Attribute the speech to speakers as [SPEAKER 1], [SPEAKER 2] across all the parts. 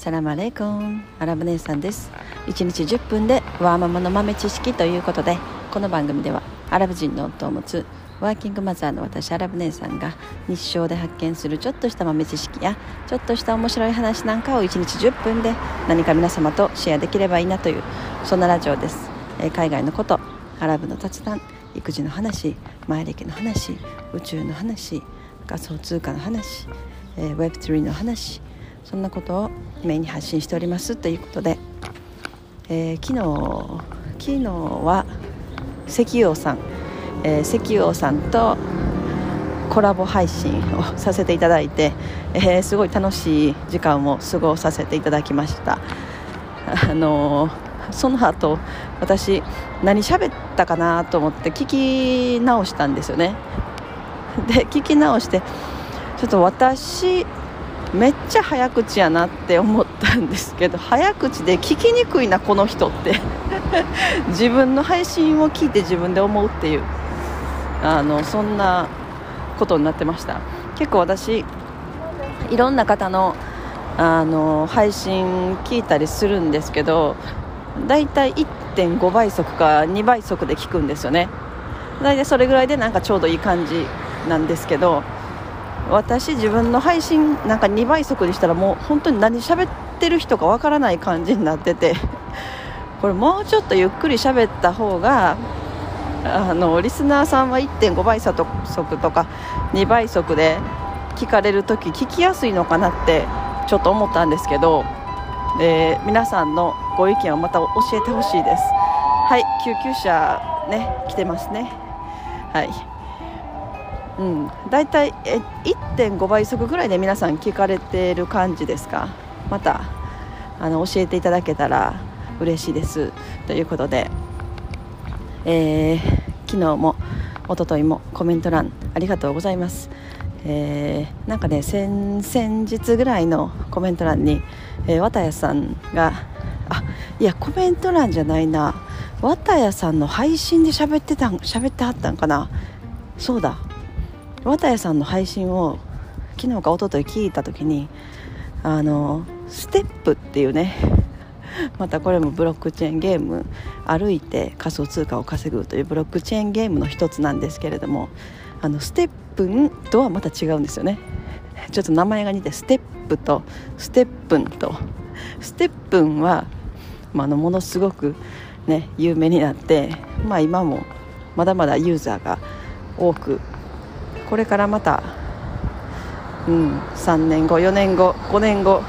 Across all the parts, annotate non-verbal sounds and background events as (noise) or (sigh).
[SPEAKER 1] サラマレイコン。アラブ姉さんです。1日10分でワーママの豆知識ということでこの番組ではアラブ人の夫を持つワーキングマザーの私アラブ姉さんが日常で発見するちょっとした豆知識やちょっとした面白い話なんかを1日10分で何か皆様とシェアできればいいなというそんなラジオです、えー、海外のことアラブの雑談育児の話前歴の話宇宙の話仮想通貨の話、えー、Web3 の話そんなことをメインに発信しておりますということで、えー、昨日昨日は石油王さん、えー、石油王さんとコラボ配信をさせていただいて、えー、すごい楽しい時間を過ごさせていただきました。あのー、その後私何喋ったかなと思って聞き直したんですよね。で聞き直してちょっと私めっちゃ早口やなって思ったんですけど (laughs) 早口で聞きにくいなこの人って。(laughs) 自分の配信を聞いて自分で思うっていう。あのそんなことになってました。結構私いろんな方のあの配信聞いたりするんですけどだいたい1.5倍速か2倍速で聞くんですよね。大体それぐらいでなんかちょうどいい感じなんですけど私自分の配信なんか2倍速にしたらもう本当に何喋ってる人かわからない感じになってて (laughs) これもうちょっとゆっくり喋った方があのリスナーさんは1.5倍速とか2倍速で聞かれる時聞きやすいのかなってちょっと思ったんですけど、え、皆さんのご意見をまた教えてほしいです。はい救急車ね来てますね。はい。うん、だいたい1.5倍速ぐらいで皆さん聞かれてる感じですか？またあの教えていただけたら嬉しいです。ということで、えー、昨日も一昨日もコメント欄ありがとうございます、えー、なんかね先先日ぐらいのコメント欄に、えー、綿谷さんがあいやコメント欄じゃないな。綿谷さんの配信で喋ってたん喋ってはったんかな。そうだ。綿谷さんの配信を昨日か一昨日聞いた時にあのステップっていうね (laughs) またこれもブロックチェーンゲーム歩いて仮想通貨を稼ぐというブロックチェーンゲームの一つなんですけれどもあのステップとはまた違うんですよね。(laughs) ちょっと名前が似てステップとステップンと。ステップンは、まあ、のものすごくね有名になって、まあ、今もまだまだユーザーが多くこれからまた、うん、3年後4年後5年後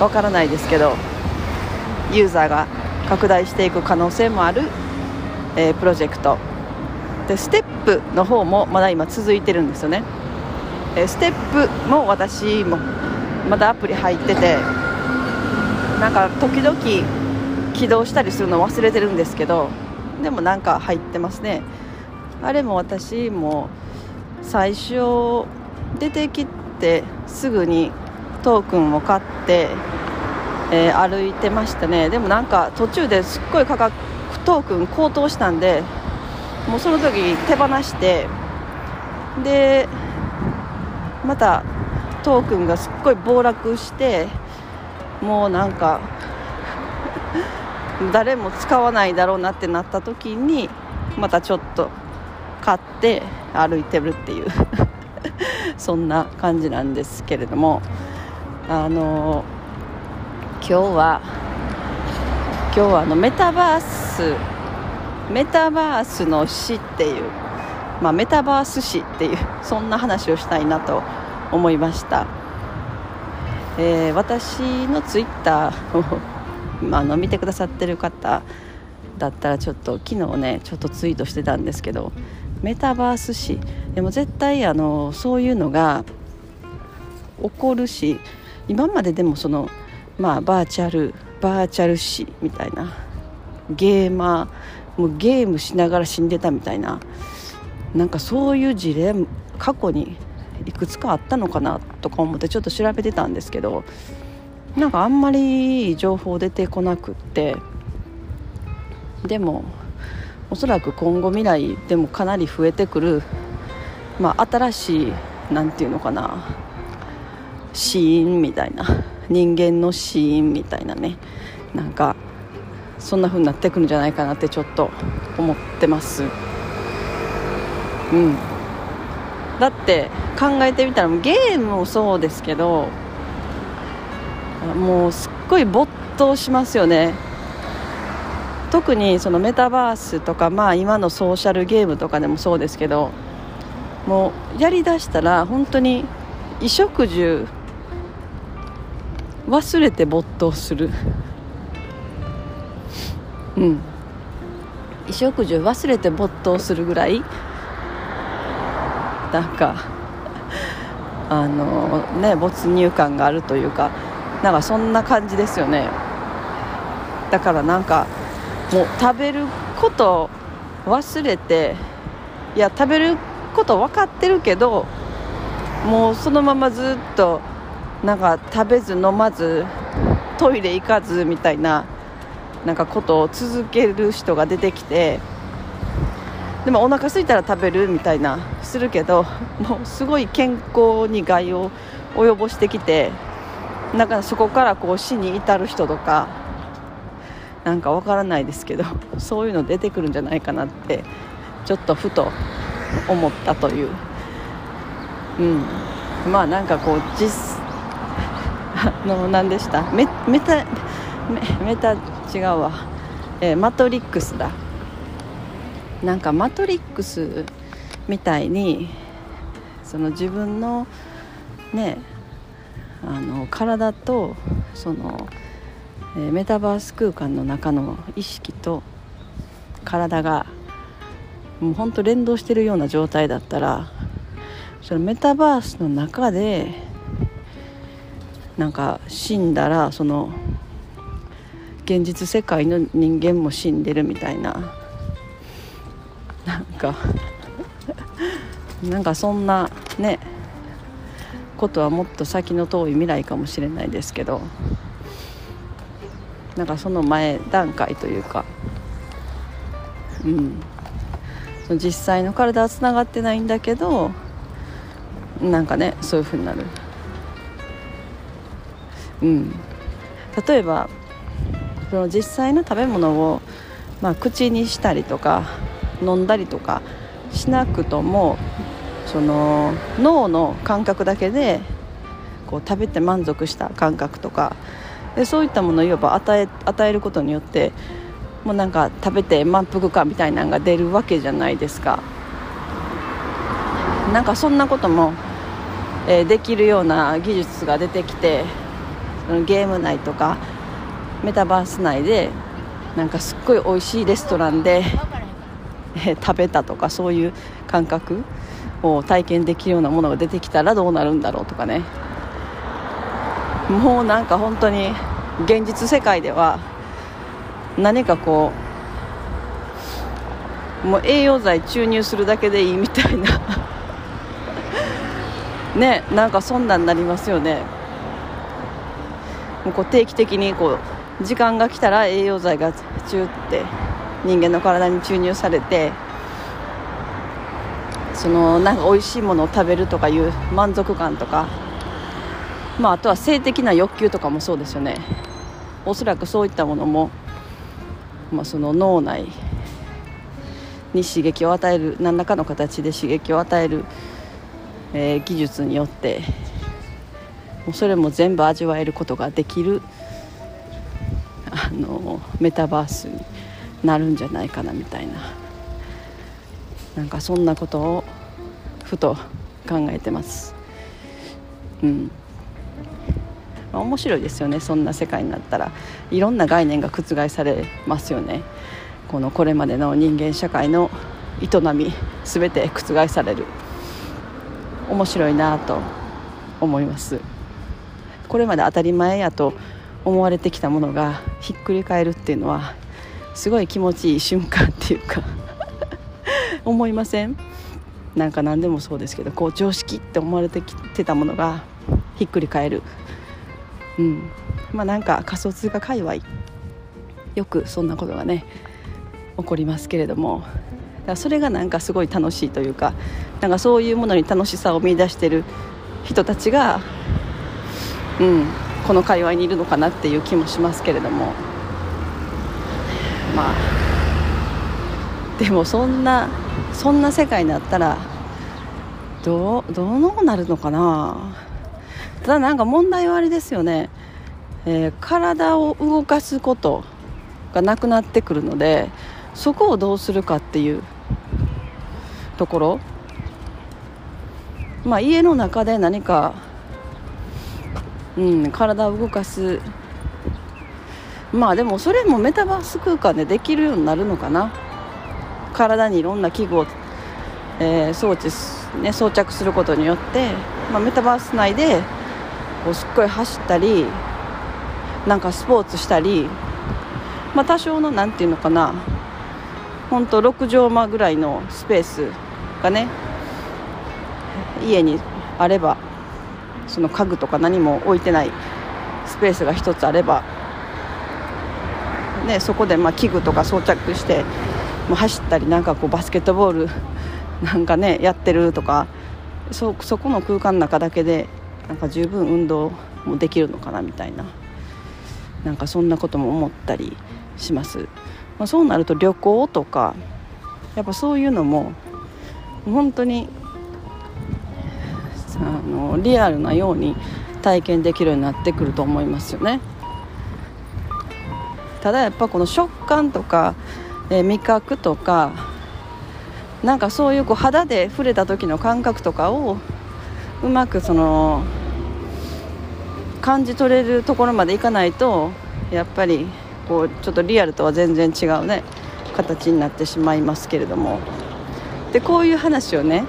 [SPEAKER 1] わからないですけどユーザーが拡大していく可能性もある、えー、プロジェクト。でステップの方もまだ今続いてるんですよね、えー、ステップも私もまだアプリ入っててなんか時々起動したりするの忘れてるんですけどでもなんか入ってますね。あれも私も最初出てきてすぐにトークンを買って、えー、歩いてましたね。でもなんか途中ですっごい価格トークン高騰したんでもうその時手放してでまたトークンがすっごい暴落してもうなんか (laughs) 誰も使わないだろうなってなった時にまたちょっと買って歩いてるっていう。(laughs) そんな感じなんですけれども。あの今日は今日はあのメタバースメタバースの死っていう、まあ、メタバース死っていうそんな話をしたいなと思いました、えー、私のツイッターを (laughs) あの見てくださってる方だったらちょっと昨日ねちょっとツイートしてたんですけどメタバース史。でも絶対あのそういうのが起こるし今まででもそのまあバーチャルバーチャル史みたいなゲーマーもうゲームしながら死んでたみたいななんかそういう事例過去にいくつかあったのかなとか思ってちょっと調べてたんですけどなんかあんまり情報出てこなくってでもおそらく今後未来でもかなり増えてくる、まあ、新しい何て言うのかなシーンみたいな人間の死因みたいなねなんかそんな風になってくるんじゃないかなってちょっと思ってます。うん。だって考えてみたらゲームもそうですけどもうすっごい没頭しますよね。特にそのメタバースとか、まあ、今のソーシャルゲームとかでもそうですけどもうやりだしたら本当に衣食住忘れて没頭する。(laughs) うん。衣食住忘れて没頭するぐらいなんか (laughs) あのね没入感があるというかなんかそんな感じですよね。だからなんかもう食べること忘れていや食べること分かってるけどもうそのままずっとなんか食べず飲まずトイレ行かずみたいななんかことを続ける人が出てきてでもお腹空いたら食べるみたいなするけどもうすごい健康に害を及ぼしてきてなんかそこからこう死に至る人とかなんかわからないですけどそういうの出てくるんじゃないかなってちょっとふと思ったという、うん、まあなんかこう実 (laughs) あの何でした？メメタメメタ違うわ、えー、マトリックスだ。なんかマトリックスみたいにその自分のねあの体とその、え、メタバース空間の中の意識と体がもう本当連動してるような状態だったらそのメタバースの中でなんか死んだらその現実世界の人間も死んでるみたいな。なんかなんかそんなねことはもっと先の遠い未来かもしれないですけど。なんかその前段階というか。うん。その実際の体はつながってないんだけどなんかねそういうふうになる。うん。例えばその実際の食べ物を、まあ、口にしたりとか飲んだりとかしなくともその脳の感覚だけでこう食べて満足した感覚とかでそういったものをいわば与え与えることによってもうなんか食べて満腹感みたいなのが出るわけじゃないですか。なんかそんなことも、えー、できるような技術が出てきてそのゲーム内とかメタバース内でなんかすっごい美味しいレストランで、えー、食べたとかそういう感覚を体験できるようなものが出てきたらどうなるんだろうとかね。もうなんか本当に現実世界では何かこうもう栄養剤注入するだけでいいみたいな。(laughs) ねなんかそんなんなりますよね。もうこう定期的にこう時間が来たら栄養剤がチューって人間の体に注入されてそのなんか美味しいものを食べるとかいう満足感とか、まあ、あとは性的な欲求とかもそうですよね。おそらくそういったものも、まあ、その脳内に刺激を与える何らかの形で刺激を与える、えー、技術によってもうそれも全部味わえることができるあのメタバースになるんじゃないかなみたいな。なんかそんなことをふと考えてます。うん。面白いですよねそんな世界になったら。いろんな概念が覆されますよね。このこれまでの人間社会の営み全て覆される。面白いなと思います。これまで当たり前やと思われてきたものがひっくり返るっていうのはすごい気持ちいい瞬間っていうか (laughs) 思いません？なんか何でもそうですけどこう常識って思われてきてたものがひっくり返る。うん。まあなんか仮想通貨界隈よくそんなことがね起こりますけれども。それがなんかすごい楽しいというかなんかそういうものに楽しさを見出してる人たちがうん、この界隈にいるのかなっていう気もしますけれども。まあでもそんなそんな世界になったらどうどうなるのかな。ただなんか問題はあれですよね、えー、体を動かすことがなくなってくるのでそこをどうするかっていうところ。まあ家の中で何か、うん、体を動かす。まあでもそれもメタバース空間でできるようになるのかな。体にいろんな器具を、えー、装置、ね、装着することによって、まあ、メタバース内でこうすっごい走ったりなんかスポーツしたり、まあ、多少の何て言うのかな本当6畳間ぐらいのスペースがね家にあればその家具とか何も置いてないスペースが1つあれば、ね、そこでま器具とか装着してもう走ったりなんかこうバスケットボールなんかねやってるとかそそこの空間の中だけでなんか十分運動もできるのかなみたいななんかそんなことも思ったりします、まあ、そうなると旅行とかやっぱそういうのも本当にあのリアルなように体験できるようになってくると思いますよね。ただやっぱこの食感とかえ味覚とかなんかそういうこう肌で触れた時の感覚とかをうまくその感じ取れるところまでいかないとやっぱりこうちょっとリアルとは全然違うね形になってしまいますけれども。でこういう話をね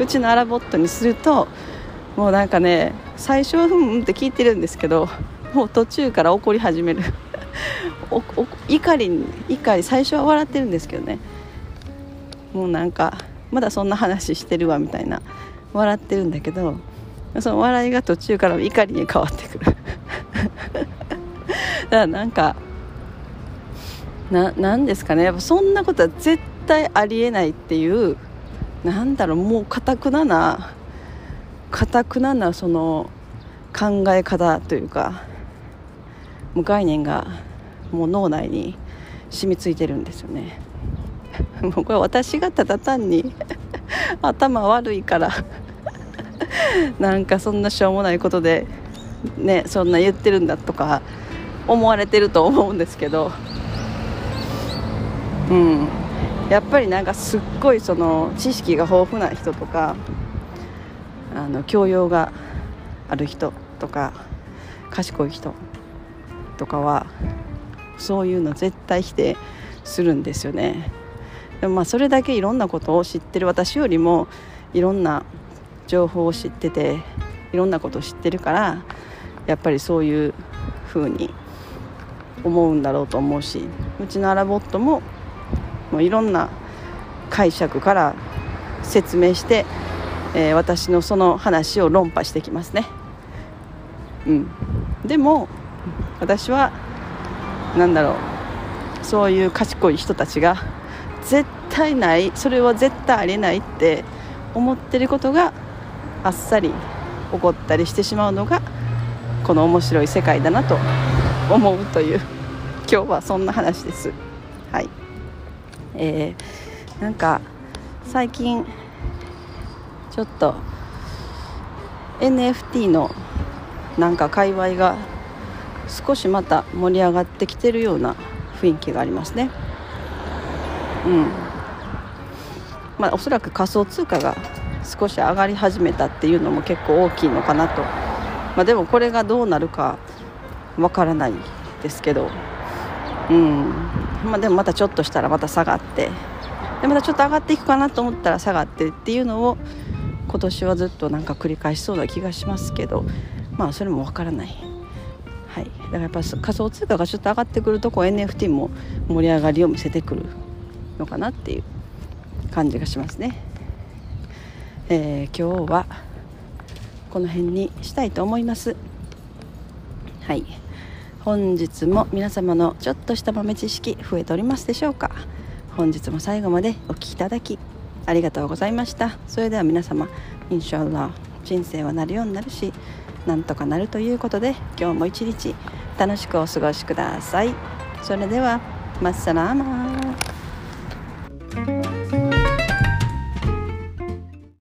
[SPEAKER 1] うちのアラボットにするともうなんかね最初はふんって聞いてるんですけどもう途中から怒り始める。(laughs) 怒り怒り最初は笑ってるんですけどね。もうなんかまだそんな話してるわみたいな。笑ってるんだけどその笑いが途中から怒りに変わってくる。(laughs) だからなんかななんですかね。やっぱそんなことは絶対ありえないっていうなんだろうもうかたくななかたくななその考え方というかもう概念がもう脳内に染みついてるんですよね。(laughs) もうこれ私がただ単に頭悪いから (laughs) なんかそんなしょうもないことでねそんな言ってるんだとか思われてると思うんですけど。うん。やっぱりなんかすっごいその知識が豊富な人とかあの教養がある人とか賢い人とかはそういうの絶対否定するんですよね。でもまあそれだけいろんなことを知ってる私よりもいろんな情報を知ってていろんなことを知ってるからやっぱりそういうふうに思うんだろうと思うしうちのアラボットももういろんな解釈から説明して、えー、私のその話を論破してきますね。うん、でも私は何だろうそういう賢い人たちが絶対ないそれは絶対ありえないって思ってることがあっさり起こったりしてしまうのがこの面白い世界だなと思うという今日はそんな話です。はいえー、なんか最近ちょっと NFT のなんか界隈が少しまた盛り上がってきてるような雰囲気がありますね。うんまあ、おそらく仮想通貨が少し上がり始めたっていうのも結構大きいのかなと、まあ、でもこれがどうなるかわからないですけど、うん。まあ、でもまたちょっとしたらまた下がって。でまたちょっと上がっていくかなと思ったら下がってっていうのを今年はずっとなんか繰り返しそうな気がしますけど。まあそれもわからない。はい、だからやっぱ仮想通貨がちょっと上がってくるとこう NFT も盛り上がりを見せてくるのかなっていう感じがしますね、えー、今日はこの辺にしたいと思います。はい。本日も皆様のちょっとした豆知識増えておりますでしょうか。本日も最後までお聴きいただきありがとうございました。それでは皆様インシャラ人生はなるようになるしなんとかなるということで今日も一日楽しくお過ごしください。それではマッサラーマ